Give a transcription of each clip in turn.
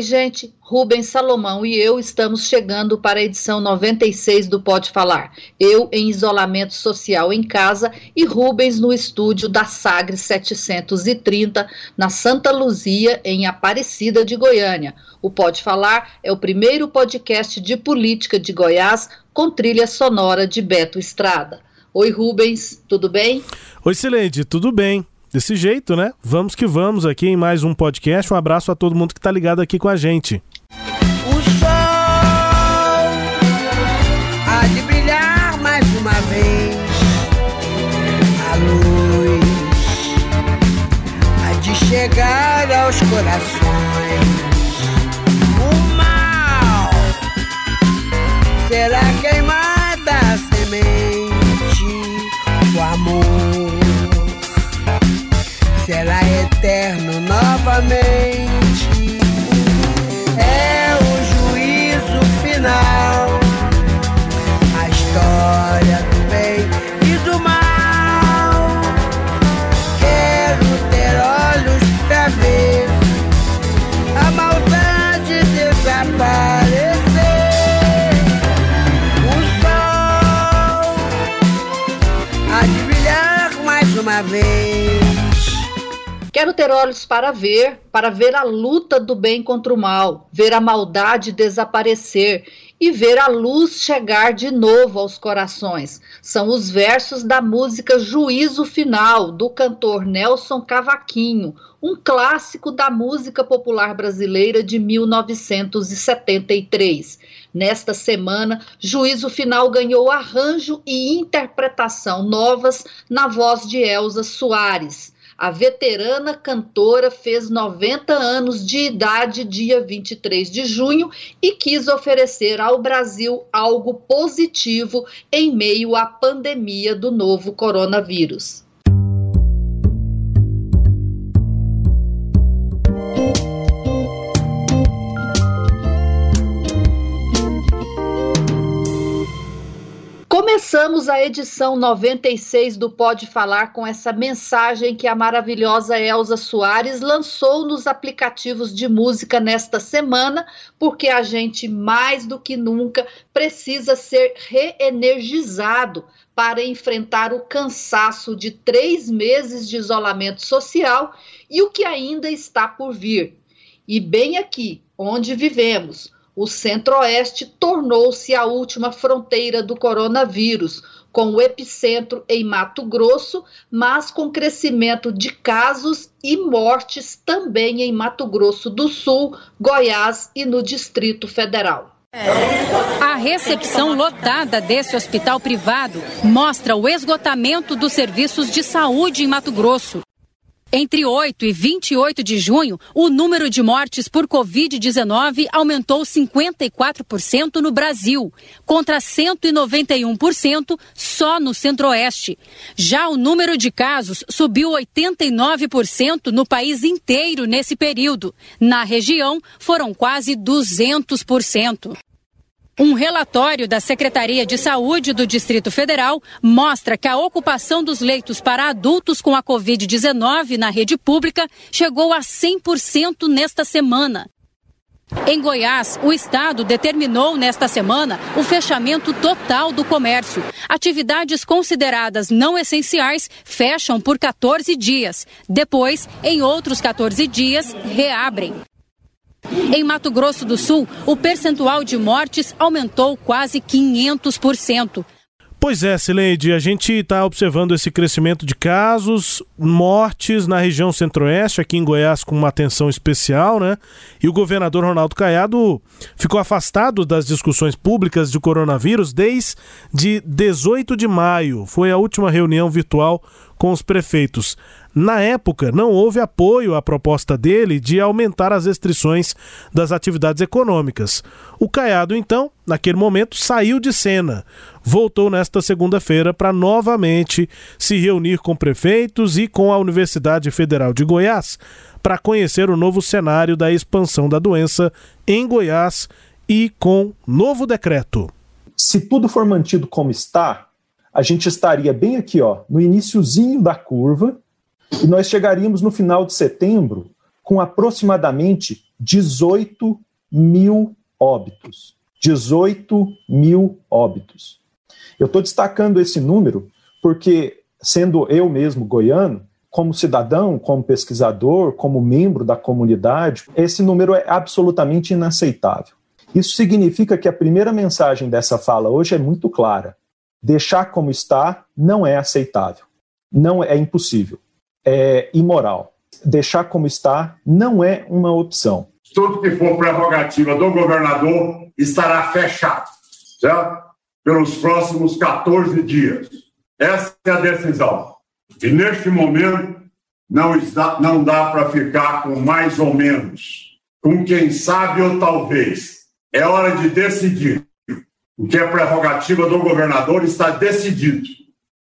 Oi, gente. Rubens Salomão e eu estamos chegando para a edição 96 do Pode Falar. Eu em isolamento social em casa e Rubens no estúdio da Sagre 730, na Santa Luzia, em Aparecida de Goiânia. O Pode Falar é o primeiro podcast de política de Goiás com trilha sonora de Beto Estrada. Oi, Rubens, tudo bem? Oi, Sileide, tudo bem? Desse jeito, né? Vamos que vamos aqui em mais um podcast. Um abraço a todo mundo que está ligado aqui com a gente. O sol há de brilhar mais uma vez. A luz há de chegar aos corações. O mal será queimada será eterno novamente. É o juízo final, a história do bem e do mal. Quero ter olhos pra ver a maldade desaparecer. Uma vez. Quero ter olhos para ver, para ver a luta do bem contra o mal, ver a maldade desaparecer e ver a luz chegar de novo aos corações. São os versos da música Juízo Final, do cantor Nelson Cavaquinho, um clássico da música popular brasileira de 1973. Nesta semana, Juízo Final ganhou arranjo e interpretação novas na voz de Elza Soares. A veterana cantora fez 90 anos de idade dia 23 de junho e quis oferecer ao Brasil algo positivo em meio à pandemia do novo coronavírus. Começamos a edição 96 do Pode Falar com essa mensagem que a maravilhosa Elza Soares lançou nos aplicativos de música nesta semana, porque a gente mais do que nunca precisa ser reenergizado para enfrentar o cansaço de três meses de isolamento social e o que ainda está por vir. E bem aqui, onde vivemos o Centro-Oeste tornou-se a última fronteira do coronavírus, com o epicentro em Mato Grosso, mas com crescimento de casos e mortes também em Mato Grosso do Sul, Goiás e no Distrito Federal. A recepção lotada desse hospital privado mostra o esgotamento dos serviços de saúde em Mato Grosso. Entre 8 e 28 de junho, o número de mortes por Covid-19 aumentou 54% no Brasil, contra 191% só no Centro-Oeste. Já o número de casos subiu 89% no país inteiro nesse período. Na região, foram quase 200%. Um relatório da Secretaria de Saúde do Distrito Federal mostra que a ocupação dos leitos para adultos com a Covid-19 na rede pública chegou a 100% nesta semana. Em Goiás, o estado determinou nesta semana o fechamento total do comércio. Atividades consideradas não essenciais fecham por 14 dias. Depois, em outros 14 dias, reabrem. Em Mato Grosso do Sul, o percentual de mortes aumentou quase 500%. Pois é, Sileide, a gente está observando esse crescimento de casos, mortes na região centro-oeste, aqui em Goiás, com uma atenção especial, né? E o governador Ronaldo Caiado ficou afastado das discussões públicas de coronavírus desde 18 de maio. Foi a última reunião virtual com os prefeitos. Na época, não houve apoio à proposta dele de aumentar as restrições das atividades econômicas. O Caiado, então, naquele momento, saiu de cena. Voltou nesta segunda-feira para novamente se reunir com prefeitos e com a Universidade Federal de Goiás para conhecer o novo cenário da expansão da doença em Goiás e com novo decreto. Se tudo for mantido como está, a gente estaria bem aqui, ó, no iníciozinho da curva, e nós chegaríamos no final de setembro com aproximadamente 18 mil óbitos. 18 mil óbitos. Eu estou destacando esse número porque, sendo eu mesmo goiano, como cidadão, como pesquisador, como membro da comunidade, esse número é absolutamente inaceitável. Isso significa que a primeira mensagem dessa fala hoje é muito clara. Deixar como está não é aceitável. Não é impossível é imoral. Deixar como está não é uma opção. Tudo que for prerrogativa do governador estará fechado, certo? Pelos próximos 14 dias. Essa é a decisão. E neste momento, não, está, não dá para ficar com mais ou menos, com quem sabe ou talvez. É hora de decidir. O que é prerrogativa do governador está decidido.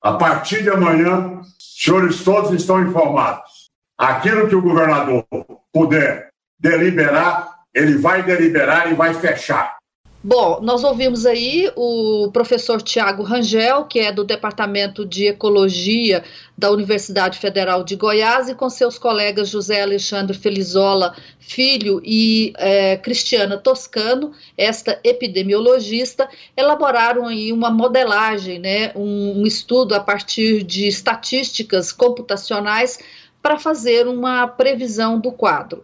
A partir de amanhã, senhores todos estão informados. Aquilo que o governador puder deliberar, ele vai deliberar e vai fechar. Bom, nós ouvimos aí o professor Tiago Rangel, que é do Departamento de Ecologia da Universidade Federal de Goiás, e com seus colegas José Alexandre Felizola Filho e é, Cristiana Toscano, esta epidemiologista, elaboraram aí uma modelagem, né, um, um estudo a partir de estatísticas computacionais para fazer uma previsão do quadro.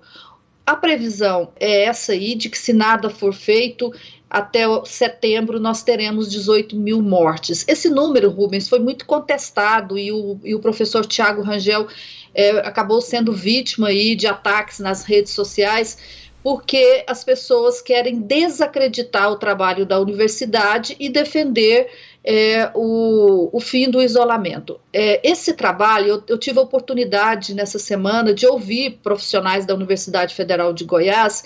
A previsão é essa aí, de que se nada for feito, até setembro nós teremos 18 mil mortes. Esse número, Rubens, foi muito contestado e o, e o professor Tiago Rangel é, acabou sendo vítima aí de ataques nas redes sociais porque as pessoas querem desacreditar o trabalho da universidade e defender é, o, o, fim do isolamento. É, esse trabalho, eu, eu, tive a oportunidade nessa semana de ouvir profissionais da Universidade Federal de Goiás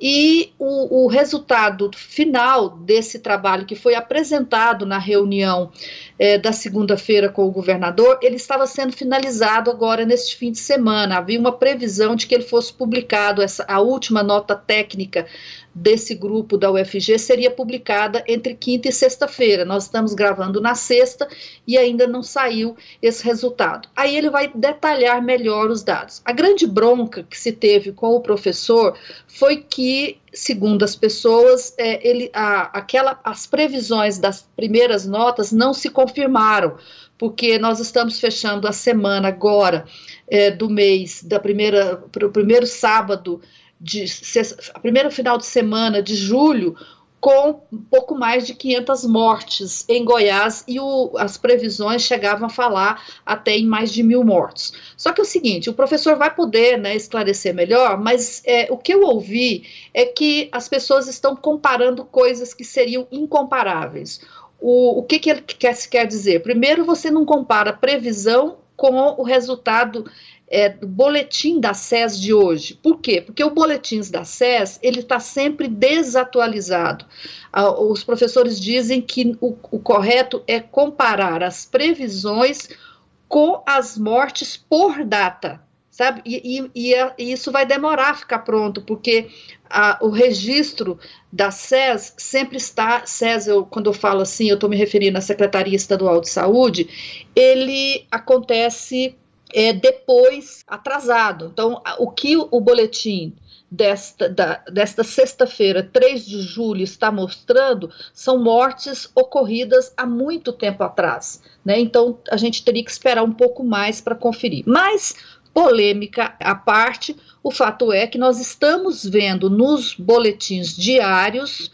e o, o, resultado final desse trabalho que foi apresentado na reunião é, da segunda-feira com o governador, ele estava sendo finalizado agora neste fim de semana. Havia uma previsão de que ele fosse publicado, essa, a última nota técnica desse grupo da UFG seria publicada entre quinta e sexta-feira. Nós estamos gravando na sexta e ainda não saiu esse resultado. Aí ele vai detalhar melhor os dados. A grande bronca que se teve com o professor foi que, segundo as pessoas, é, ele, a, aquela, as previsões das primeiras notas não se confirmaram porque nós estamos fechando a semana agora é, do mês da primeira para o primeiro sábado de a primeiro final de semana de julho com um pouco mais de 500 mortes em Goiás e o, as previsões chegavam a falar até em mais de mil mortos. Só que é o seguinte, o professor vai poder né, esclarecer melhor, mas é, o que eu ouvi é que as pessoas estão comparando coisas que seriam incomparáveis. O, o que, que ele quer, quer dizer? Primeiro, você não compara previsão com o resultado é, do boletim da SES de hoje. Por quê? Porque o boletim da SES ele está sempre desatualizado. Ah, os professores dizem que o, o correto é comparar as previsões com as mortes por data sabe? E, e, e, isso vai demorar a ficar pronto, porque a, o registro da SES sempre está, SES, eu, quando eu falo assim, eu estou me referindo à Secretaria Estadual de Saúde, ele acontece é, depois atrasado. Então, o que o boletim desta, da, desta sexta-feira, 3 de julho, está mostrando são mortes ocorridas há muito tempo atrás. Né? Então, a gente teria que esperar um pouco mais para conferir. Mas, polêmica à parte, o fato é que nós estamos vendo nos boletins diários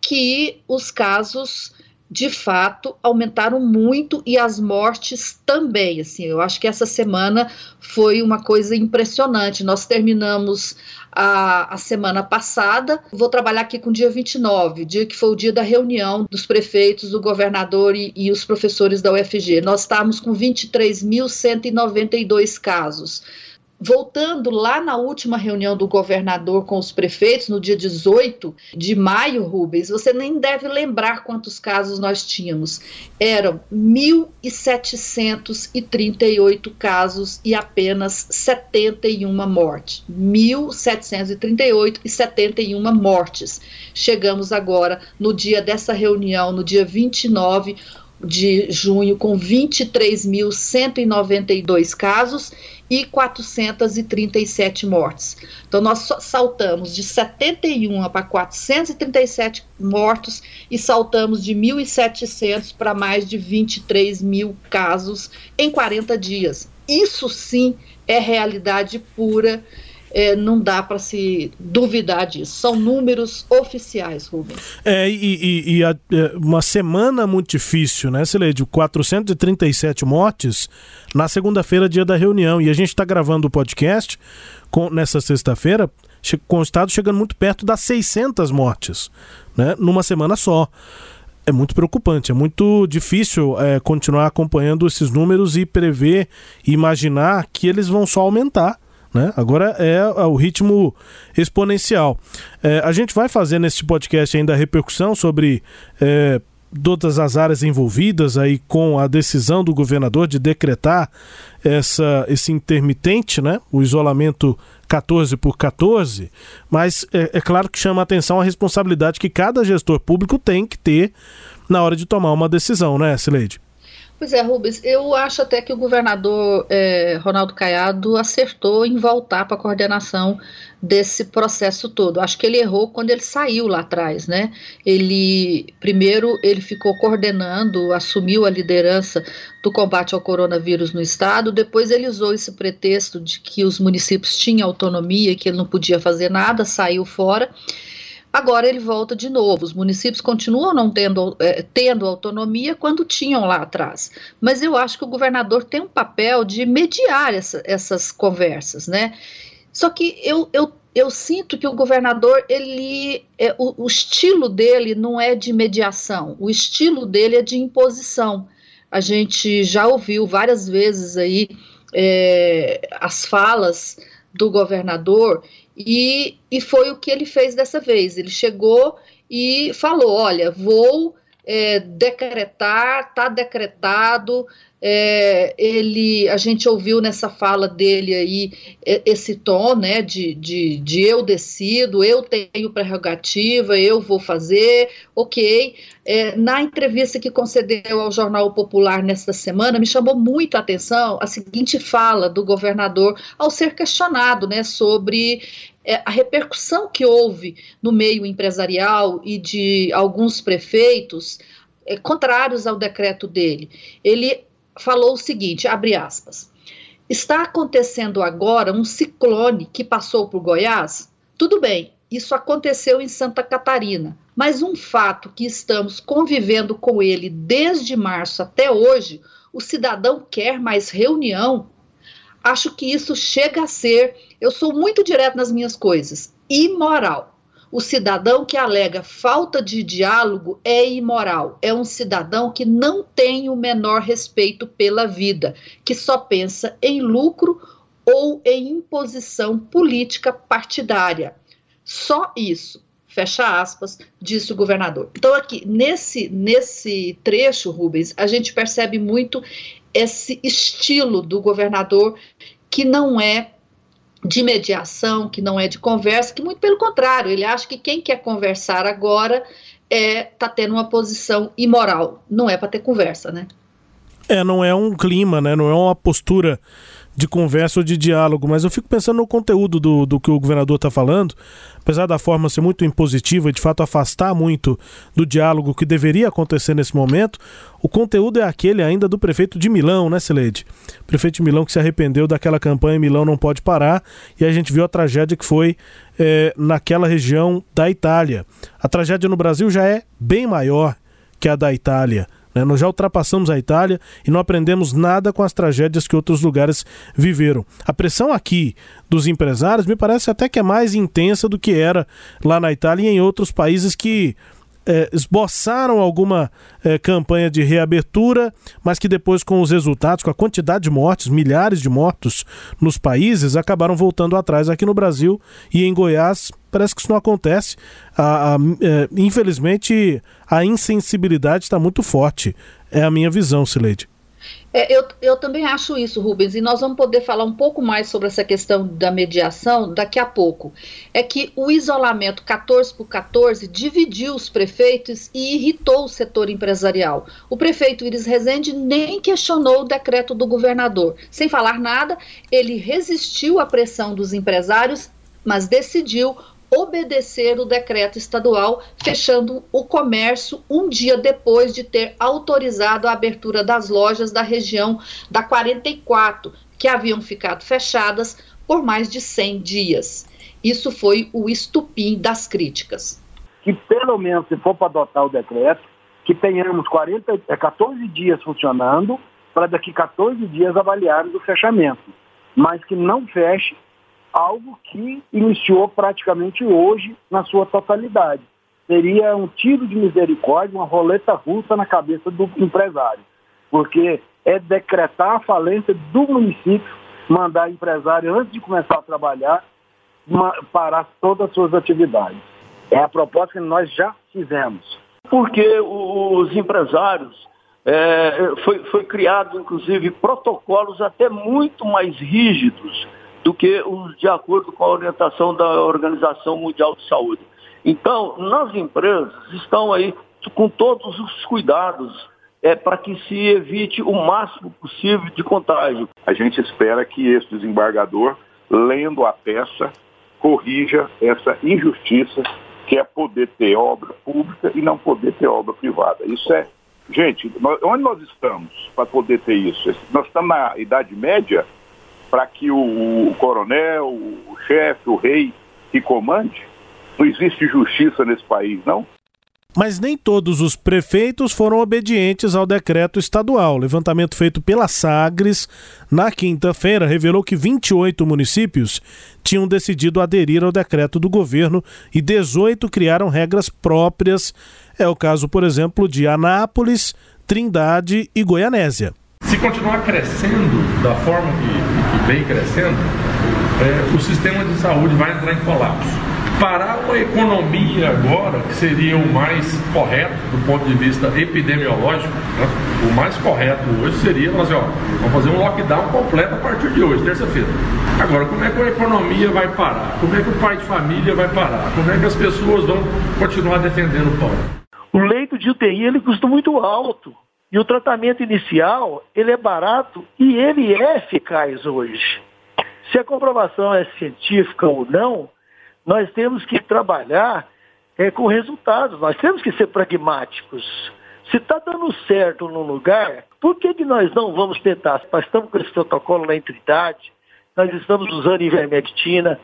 que os casos de fato aumentaram muito e as mortes também. Assim, eu acho que essa semana foi uma coisa impressionante. Nós terminamos a, a semana passada. Vou trabalhar aqui com dia 29, dia que foi o dia da reunião dos prefeitos, do governador e, e os professores da UFG. Nós estávamos com 23.192 casos voltando lá na última reunião do governador com os prefeitos, no dia 18 de maio, Rubens, você nem deve lembrar quantos casos nós tínhamos. Eram 1.738 casos e apenas 71 mortes. 1.738 e 71 mortes. Chegamos agora no dia dessa reunião, no dia 29 de junho, com 23.192 casos e 437 mortes. Então, nós saltamos de 71 para 437 mortos e saltamos de 1.700 para mais de 23 mil casos em 40 dias. Isso sim é realidade pura é, não dá para se duvidar disso. São números oficiais, Rubens. É, e, e, e a, é, uma semana muito difícil, né, Celede? 437 mortes na segunda-feira, dia da reunião. E a gente está gravando o podcast com, nessa sexta-feira, com o Estado chegando muito perto das 600 mortes, né, numa semana só é muito preocupante, é muito difícil é, continuar acompanhando esses números e prever imaginar que eles vão só aumentar. Né? Agora é, o ritmo exponencial. É, a gente vai fazer nesse podcast ainda a repercussão sobre é, todas as áreas envolvidas aí com a decisão do governador de decretar essa, esse intermitente, né? o isolamento 14 por 14, mas é, é claro que chama a atenção a responsabilidade que cada gestor público tem que ter na hora de tomar uma decisão, né, Sileide? Pois é, Rubens, eu acho até que o governador é, Ronaldo Caiado acertou em voltar para a coordenação desse processo todo. Acho que ele errou quando ele saiu lá atrás, né? Ele primeiro ele ficou coordenando, assumiu a liderança do combate ao coronavírus no estado, depois ele usou esse pretexto de que os municípios tinham autonomia, que ele não podia fazer nada, saiu fora. Agora ele volta de novo. Os municípios continuam não tendo, é, tendo autonomia quando tinham lá atrás. Mas eu acho que o governador tem um papel de mediar essa, essas conversas, né? Só que eu, eu, eu sinto que o governador, ele, é, o, o estilo dele não é de mediação, o estilo dele é de imposição. A gente já ouviu várias vezes aí é, as falas do governador e, e foi o que ele fez dessa vez. Ele chegou e falou: olha, vou é, decretar, está decretado. É, ele, a gente ouviu nessa fala dele aí esse tom, né, de, de, de eu decido, eu tenho prerrogativa, eu vou fazer, ok. É, na entrevista que concedeu ao Jornal Popular nesta semana, me chamou muito a atenção a seguinte fala do governador ao ser questionado, né, sobre é, a repercussão que houve no meio empresarial e de alguns prefeitos é, contrários ao decreto dele. Ele falou o seguinte, abre aspas, está acontecendo agora um ciclone que passou por Goiás? Tudo bem, isso aconteceu em Santa Catarina, mas um fato que estamos convivendo com ele desde março até hoje, o cidadão quer mais reunião. Acho que isso chega a ser, eu sou muito direto nas minhas coisas, imoral. O cidadão que alega falta de diálogo é imoral, é um cidadão que não tem o menor respeito pela vida, que só pensa em lucro ou em imposição política partidária. Só isso. Fecha aspas, disse o governador. Então, aqui, nesse, nesse trecho, Rubens, a gente percebe muito esse estilo do governador que não é de mediação, que não é de conversa, que muito pelo contrário, ele acha que quem quer conversar agora é tá tendo uma posição imoral, não é para ter conversa, né? É, não é um clima, né? Não é uma postura de conversa ou de diálogo, mas eu fico pensando no conteúdo do, do que o governador está falando, apesar da forma ser muito impositiva e de fato afastar muito do diálogo que deveria acontecer nesse momento, o conteúdo é aquele ainda do prefeito de Milão, né, Celede? Prefeito de Milão que se arrependeu daquela campanha Milão não pode parar e a gente viu a tragédia que foi é, naquela região da Itália. A tragédia no Brasil já é bem maior que a da Itália. Né? Nós já ultrapassamos a Itália e não aprendemos nada com as tragédias que outros lugares viveram. A pressão aqui dos empresários me parece até que é mais intensa do que era lá na Itália e em outros países que é, esboçaram alguma é, campanha de reabertura, mas que depois, com os resultados, com a quantidade de mortes, milhares de mortos nos países, acabaram voltando atrás aqui no Brasil e em Goiás. Parece que isso não acontece. A, a, é, infelizmente, a insensibilidade está muito forte. É a minha visão, Sileide. É, eu, eu também acho isso, Rubens, e nós vamos poder falar um pouco mais sobre essa questão da mediação daqui a pouco. É que o isolamento 14 por 14 dividiu os prefeitos e irritou o setor empresarial. O prefeito Iris Rezende nem questionou o decreto do governador. Sem falar nada, ele resistiu à pressão dos empresários, mas decidiu obedecer o decreto estadual, fechando o comércio um dia depois de ter autorizado a abertura das lojas da região da 44, que haviam ficado fechadas por mais de 100 dias. Isso foi o estupim das críticas. Que pelo menos, se for para adotar o decreto, que tenhamos 40, 14 é, dias funcionando, para daqui 14 dias avaliarmos o fechamento. Mas que não feche algo que iniciou praticamente hoje na sua totalidade. Seria um tiro de misericórdia, uma roleta russa na cabeça do empresário, porque é decretar a falência do município, mandar empresário, antes de começar a trabalhar, parar todas as suas atividades. É a proposta que nós já fizemos. Porque os empresários, é, foi, foi criado, inclusive, protocolos até muito mais rígidos do que os de acordo com a orientação da Organização Mundial de Saúde. Então, nas empresas estão aí com todos os cuidados é, para que se evite o máximo possível de contágio. A gente espera que esse desembargador, lendo a peça, corrija essa injustiça que é poder ter obra pública e não poder ter obra privada. Isso é. Gente, nós, onde nós estamos para poder ter isso? Nós estamos na Idade Média para que o, o, coronel, o chefe, o rei que comande. Não existe justiça nesse país, não? Mas nem todos os prefeitos foram obedientes ao decreto estadual. O levantamento feito pela Sagres na quinta-feira revelou que 28 municípios tinham decidido aderir ao decreto do governo e 18 criaram regras próprias. É o caso, por exemplo, de Anápolis, Trindade e Goianésia. Se continuar crescendo da forma que, que vem crescendo, é, o sistema de saúde vai entrar em colapso. Parar uma economia agora, que seria o mais correto do ponto de vista epidemiológico, né? o mais correto hoje seria nós, ó, vamos fazer um lockdown completo a partir de hoje, terça-feira. Agora, como é que a economia vai parar? Como é que o pai de família vai parar? Como é que as pessoas vão continuar defendendo o pão? O leito de UTI ele custa muito alto. E o tratamento inicial, ele é barato e ele é eficaz hoje. Se a comprovação é científica ou não, nós temos que trabalhar é, com resultados, nós temos que ser pragmáticos. Se está dando certo num lugar, por que, que nós não vamos tentar? Nós estamos com esse protocolo na entidade, nós estamos usando ivermectina,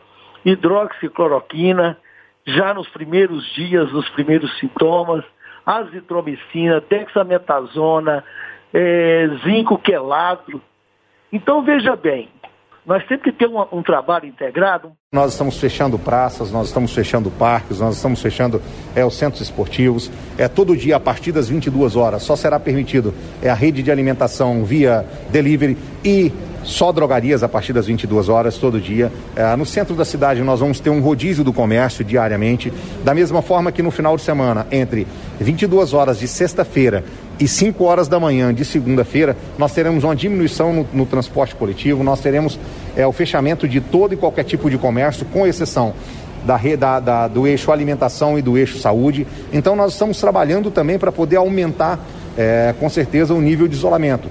hidroxicloroquina, já nos primeiros dias, nos primeiros sintomas azitromicina, dexametasona, é, zinco quelado. Então, veja bem, nós temos que ter um, um, trabalho integrado. Nós estamos fechando praças, nós estamos fechando parques, nós estamos fechando é, os centros esportivos. É todo dia a partir das 22 horas. Só será permitido é a rede de alimentação via delivery e só drogarias a partir das 22 horas todo dia. É, no centro da cidade nós vamos ter um rodízio do comércio diariamente, da mesma forma que no final de semana, entre 22 horas de sexta-feira e 5 horas da manhã de segunda-feira, nós teremos uma diminuição no, no transporte coletivo, nós teremos é, o fechamento de todo e qualquer tipo de comércio, com exceção da, da, da, do eixo alimentação e do eixo saúde. Então nós estamos trabalhando também para poder aumentar, é, com certeza, o nível de isolamento.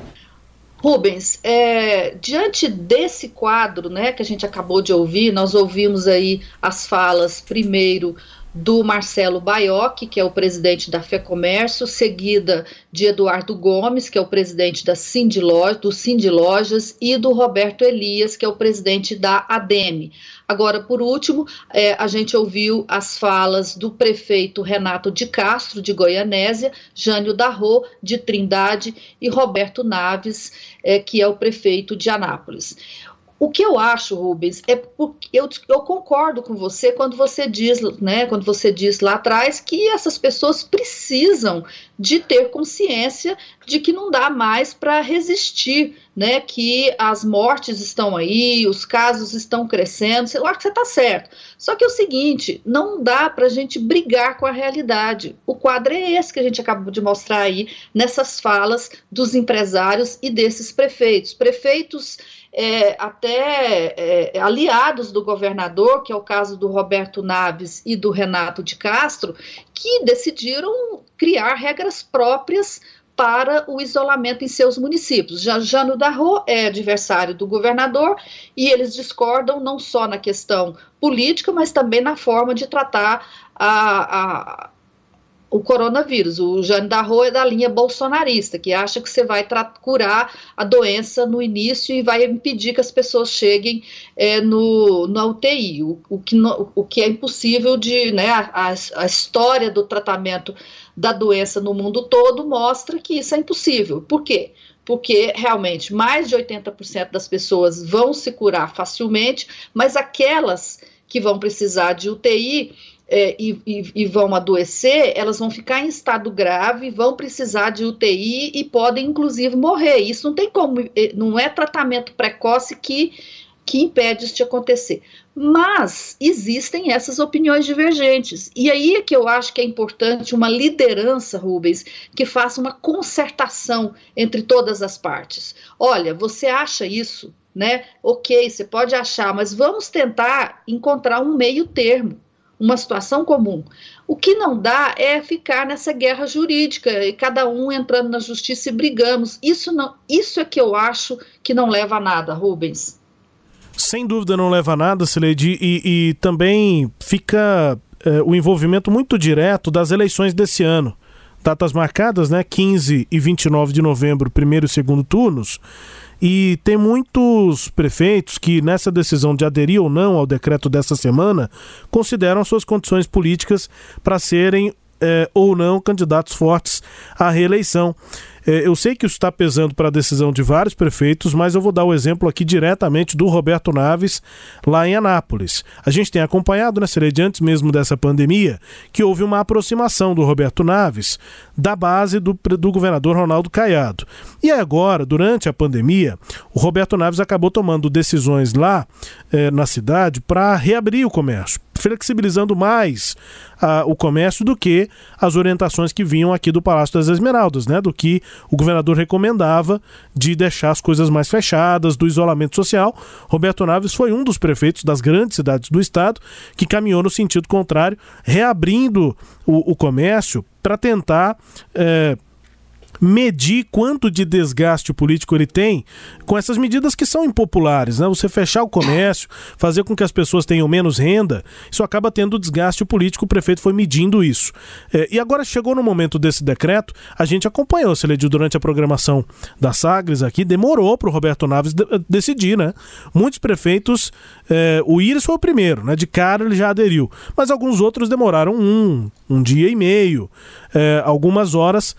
Rubens, é, diante desse quadro né, que a gente acabou de ouvir, nós ouvimos aí as falas primeiro do Marcelo Baioc, que é o presidente da FEComércio, seguida de Eduardo Gomes, que é o presidente da Cindy do Cindy Lojas, e do Roberto Elias, que é o presidente da ADEME. Agora, por último, é, a gente ouviu as falas do prefeito Renato de Castro, de Goianésia, Jânio Darro, de Trindade, e Roberto Naves, é, que é o prefeito de Anápolis. O que eu acho, Rubens, é porque eu, eu, concordo com você quando você diz, né, quando você diz lá atrás que essas pessoas precisam de ter consciência de que não dá mais para resistir, né, que as mortes estão aí, os casos estão crescendo. Eu acho que você está certo. Só que é o seguinte, não dá para a gente brigar com a realidade. O quadro é esse que a gente acabou de mostrar aí nessas falas dos empresários e desses prefeitos. Prefeitos é, até é, aliados do governador, que é o caso do Roberto Naves e do Renato de Castro, que decidiram criar regras próprias para o isolamento em seus municípios. Jano Darro é adversário do governador e eles discordam não só na questão política, mas também na forma de tratar a o coronavírus. O Jane Darro é da linha bolsonarista, que acha que você vai curar a doença no início e vai impedir que as pessoas cheguem é, no, no UTI, o, o, que no, o que é impossível de. Né, a, a história do tratamento da doença no mundo todo mostra que isso é impossível. Por quê? porque realmente mais de 80% das pessoas vão se curar facilmente, mas aquelas que vão precisar de UTI, é, e, e, e, vão adoecer, elas vão ficar em estado grave, vão precisar de UTI e podem, inclusive, morrer. Isso não tem como, é, não é tratamento precoce que, que impede isso de acontecer. Mas existem essas opiniões divergentes. E aí é que eu acho que é importante uma liderança, Rubens, que faça uma concertação entre todas as partes. Olha, você acha isso, né? Ok, você pode achar, mas vamos tentar encontrar um meio termo uma situação comum. O que não dá é ficar nessa guerra jurídica e cada um entrando na justiça e brigamos. Isso não, isso é que eu acho que não leva a nada, Rubens. Sem dúvida não leva a nada, Sileide, e, e também fica é, o envolvimento muito direto das eleições desse ano. Datas marcadas, né? 15 e 29 de novembro, primeiro e segundo turnos. E tem muitos prefeitos que, nessa decisão de aderir ou não ao decreto dessa semana, consideram suas condições políticas para serem é, ou não candidatos fortes à reeleição. É, eu sei que isso está pesando para a decisão de vários prefeitos, mas eu vou dar o exemplo aqui diretamente do Roberto Naves, lá em Anápolis. A gente tem acompanhado, né, Serede, antes mesmo dessa pandemia, que houve uma aproximação do Roberto Naves da base do, do governador Ronaldo Caiado. E agora, durante a pandemia, o Roberto Naves acabou tomando decisões lá é, na cidade para reabrir o comércio flexibilizando mais uh, o comércio do que as orientações que vinham aqui do Palácio das Esmeraldas, né? Do que o governador recomendava de deixar as coisas mais fechadas, do isolamento social. Roberto Naves foi um dos prefeitos das grandes cidades do estado que caminhou no sentido contrário, reabrindo o, o comércio para tentar. Eh, medir quanto de desgaste político ele tem com essas medidas que são impopulares, né? Você fechar o comércio, fazer com que as pessoas tenham menos renda, isso acaba tendo desgaste político, o prefeito foi medindo isso. É, e agora chegou no momento desse decreto, a gente acompanhou, se ele durante a programação da Sagres aqui, demorou para o Roberto Naves de decidir, né? Muitos prefeitos, é, o Íris foi o primeiro, né? De cara ele já aderiu, mas alguns outros demoraram um, um dia e meio, é, algumas horas,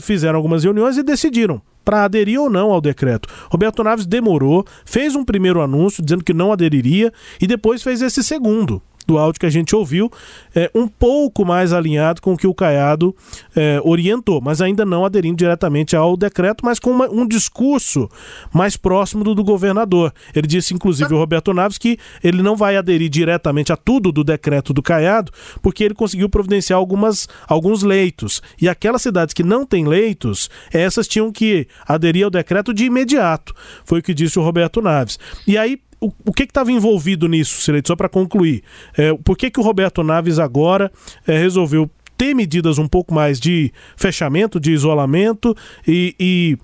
fizeram algumas reuniões e decidiram para aderir ou não ao decreto. Roberto Naves demorou, fez um primeiro anúncio dizendo que não aderiria e depois fez esse segundo do áudio que a gente ouviu, é, um pouco mais alinhado com o que o Caiado é, orientou, mas ainda não aderindo diretamente ao decreto, mas com uma, um discurso mais próximo do, do governador. Ele disse, inclusive, o Roberto Naves, que ele não vai aderir diretamente a tudo do decreto do Caiado, porque ele conseguiu providenciar algumas, alguns leitos. E aquelas cidades que não têm leitos, essas tinham que aderir ao decreto de imediato. Foi o que disse o Roberto Naves. E aí, o, o que estava envolvido nisso, Sileito? Só para concluir. É, por que, que o Roberto Naves agora é, resolveu ter medidas um pouco mais de fechamento, de isolamento e, e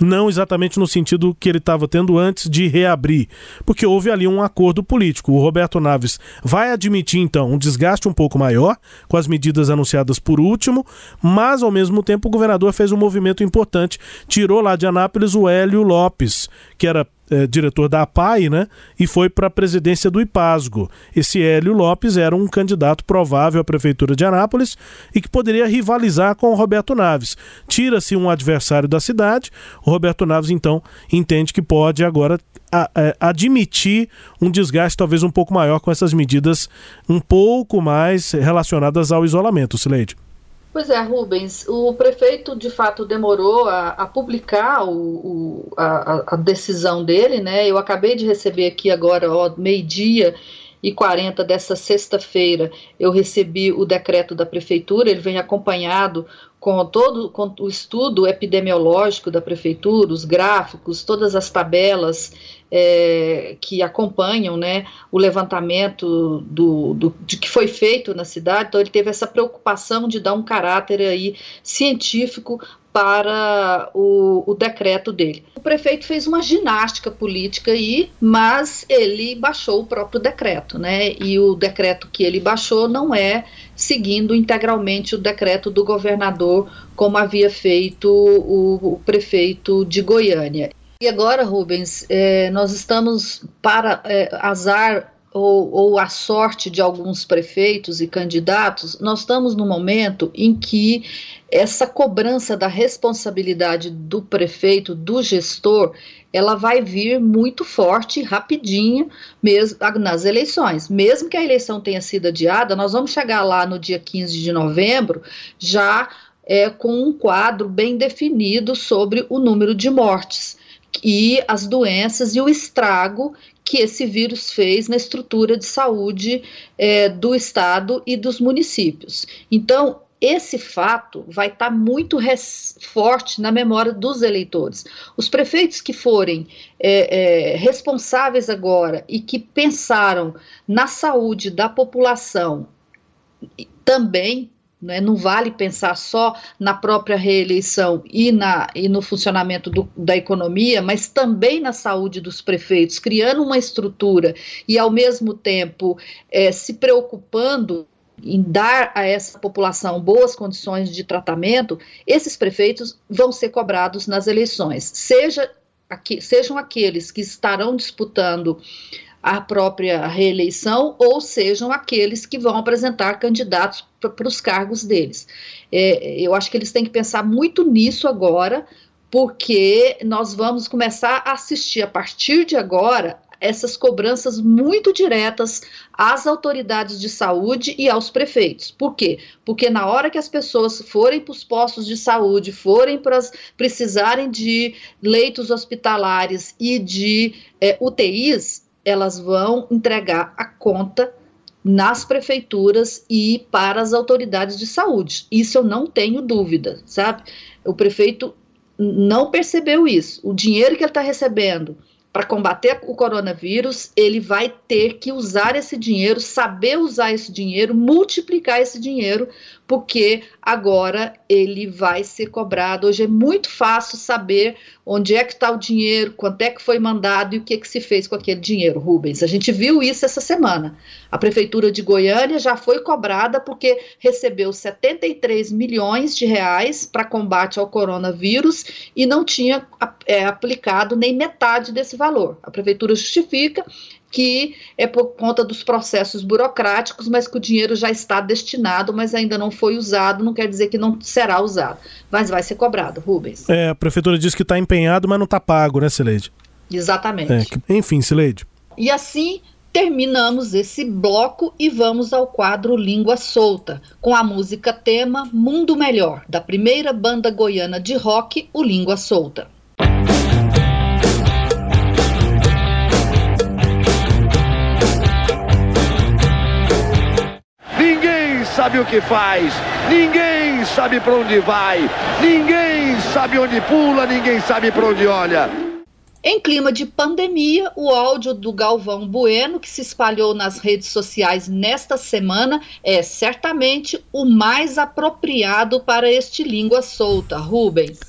não exatamente no sentido que ele estava tendo antes de reabrir, porque houve ali um acordo político. O Roberto Naves vai admitir então um desgaste um pouco maior com as medidas anunciadas por último, mas ao mesmo tempo o governador fez um movimento importante, tirou lá de Anápolis o Hélio Lopes, que era é, diretor da APAI, né? E foi para a presidência do IPASGO. Esse Hélio Lopes era um candidato provável à prefeitura de Anápolis e que poderia rivalizar com o Roberto Naves. Tira-se um adversário da cidade, o Roberto Naves então entende que pode agora a, a, é, admitir um desgaste talvez um pouco maior com essas medidas um pouco mais relacionadas ao isolamento, Sileide. Pois é, Rubens, o prefeito de fato demorou a, a publicar o, o, a, a, decisão dele, né? Eu acabei de receber aqui agora, ó, meio-dia e 40 dessa sexta-feira, eu recebi o decreto da prefeitura, ele vem acompanhado com todo com o estudo epidemiológico da prefeitura, os gráficos, todas as tabelas é, que acompanham né, o levantamento do, do, de que foi feito na cidade, então ele teve essa preocupação de dar um caráter aí científico para o, o, decreto dele. O prefeito fez uma ginástica política aí, mas ele baixou o próprio decreto, né? E o decreto que ele baixou não é seguindo integralmente o decreto do governador, como havia feito o, o prefeito de Goiânia. E agora, Rubens, é, nós estamos para é, azar ou, ou, a sorte de alguns prefeitos e candidatos, nós estamos no momento em que essa cobrança da responsabilidade do prefeito, do gestor, ela vai vir muito forte, rapidinho, mesmo nas eleições. Mesmo que a eleição tenha sido adiada, nós vamos chegar lá no dia 15 de novembro já é, com um quadro bem definido sobre o número de mortes e as doenças e o estrago que esse vírus fez na estrutura de saúde é, do estado e dos municípios. Então, esse fato vai estar tá muito forte na memória dos eleitores. Os prefeitos que forem é, é, responsáveis agora e que pensaram na saúde da população também né? Não vale pensar só na própria reeleição e, na, e no funcionamento do, da economia, mas também na saúde dos prefeitos, criando uma estrutura e, ao mesmo tempo, é, se preocupando em dar a essa população boas condições de tratamento, esses prefeitos vão ser cobrados nas eleições, seja aqui, sejam aqueles que estarão disputando a própria reeleição ou sejam aqueles que vão apresentar candidatos para os cargos deles. É, eu acho que eles têm que pensar muito nisso agora, porque nós vamos começar a assistir a partir de agora essas cobranças muito diretas às autoridades de saúde e aos prefeitos. Por quê? Porque na hora que as pessoas forem para os postos de saúde, forem para precisarem de leitos hospitalares e de é, UTIs, elas vão entregar a conta nas prefeituras e para as autoridades de saúde. Isso eu não tenho dúvida, sabe? O prefeito não percebeu isso. O dinheiro que ele está recebendo para combater o coronavírus, ele vai ter que usar esse dinheiro, saber usar esse dinheiro, multiplicar esse dinheiro, porque agora ele vai ser cobrado. Hoje é muito fácil saber onde é que está o dinheiro, quanto é que foi mandado e o que, que se fez com aquele dinheiro, Rubens. A gente viu isso essa semana. A Prefeitura de Goiânia já foi cobrada porque recebeu 73 milhões de reais para combate ao coronavírus e não tinha é, aplicado nem metade desse valor. A Prefeitura justifica que é por conta dos processos burocráticos, mas que o dinheiro já está destinado, mas ainda não foi usado, não quer dizer que não será usado, mas vai ser cobrado, Rubens. É, a prefeitura diz que está empenhado, mas não está pago, né, Sileide? Exatamente. É, enfim, Sileide. E assim terminamos esse bloco e vamos ao quadro Língua Solta, com a música tema Mundo Melhor, da primeira banda goiana de rock, o Língua Solta. Sabe o que faz, ninguém sabe para onde vai, ninguém sabe onde pula, ninguém sabe para onde olha. Em clima de pandemia, o áudio do Galvão Bueno, que se espalhou nas redes sociais nesta semana, é certamente o mais apropriado para este língua solta, Rubens.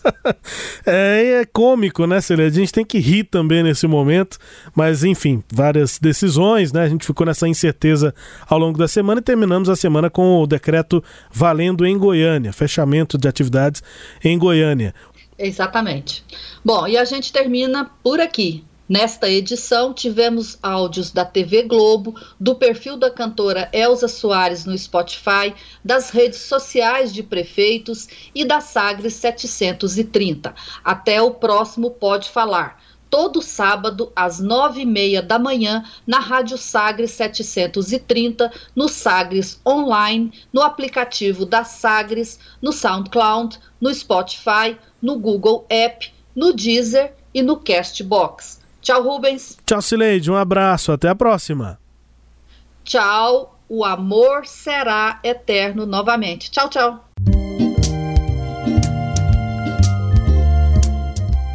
é, é cômico, né, Celia? A gente tem que rir também nesse momento, mas enfim, várias decisões, né? A gente ficou nessa incerteza ao longo da semana e terminamos a semana com o decreto valendo em Goiânia, fechamento de atividades em Goiânia. Exatamente. Bom, e a gente termina por aqui. Nesta edição, tivemos áudios da TV Globo, do perfil da cantora Elza Soares no Spotify, das redes sociais de prefeitos e da Sagres 730. Até o próximo Pode Falar. Todo sábado, às nove e meia da manhã, na Rádio Sagres 730, no Sagres Online, no aplicativo da Sagres, no SoundCloud, no Spotify, no Google App, no Deezer e no Castbox. Tchau, Rubens. Tchau, Cileide. Um abraço. Até a próxima. Tchau. O amor será eterno novamente. Tchau, tchau.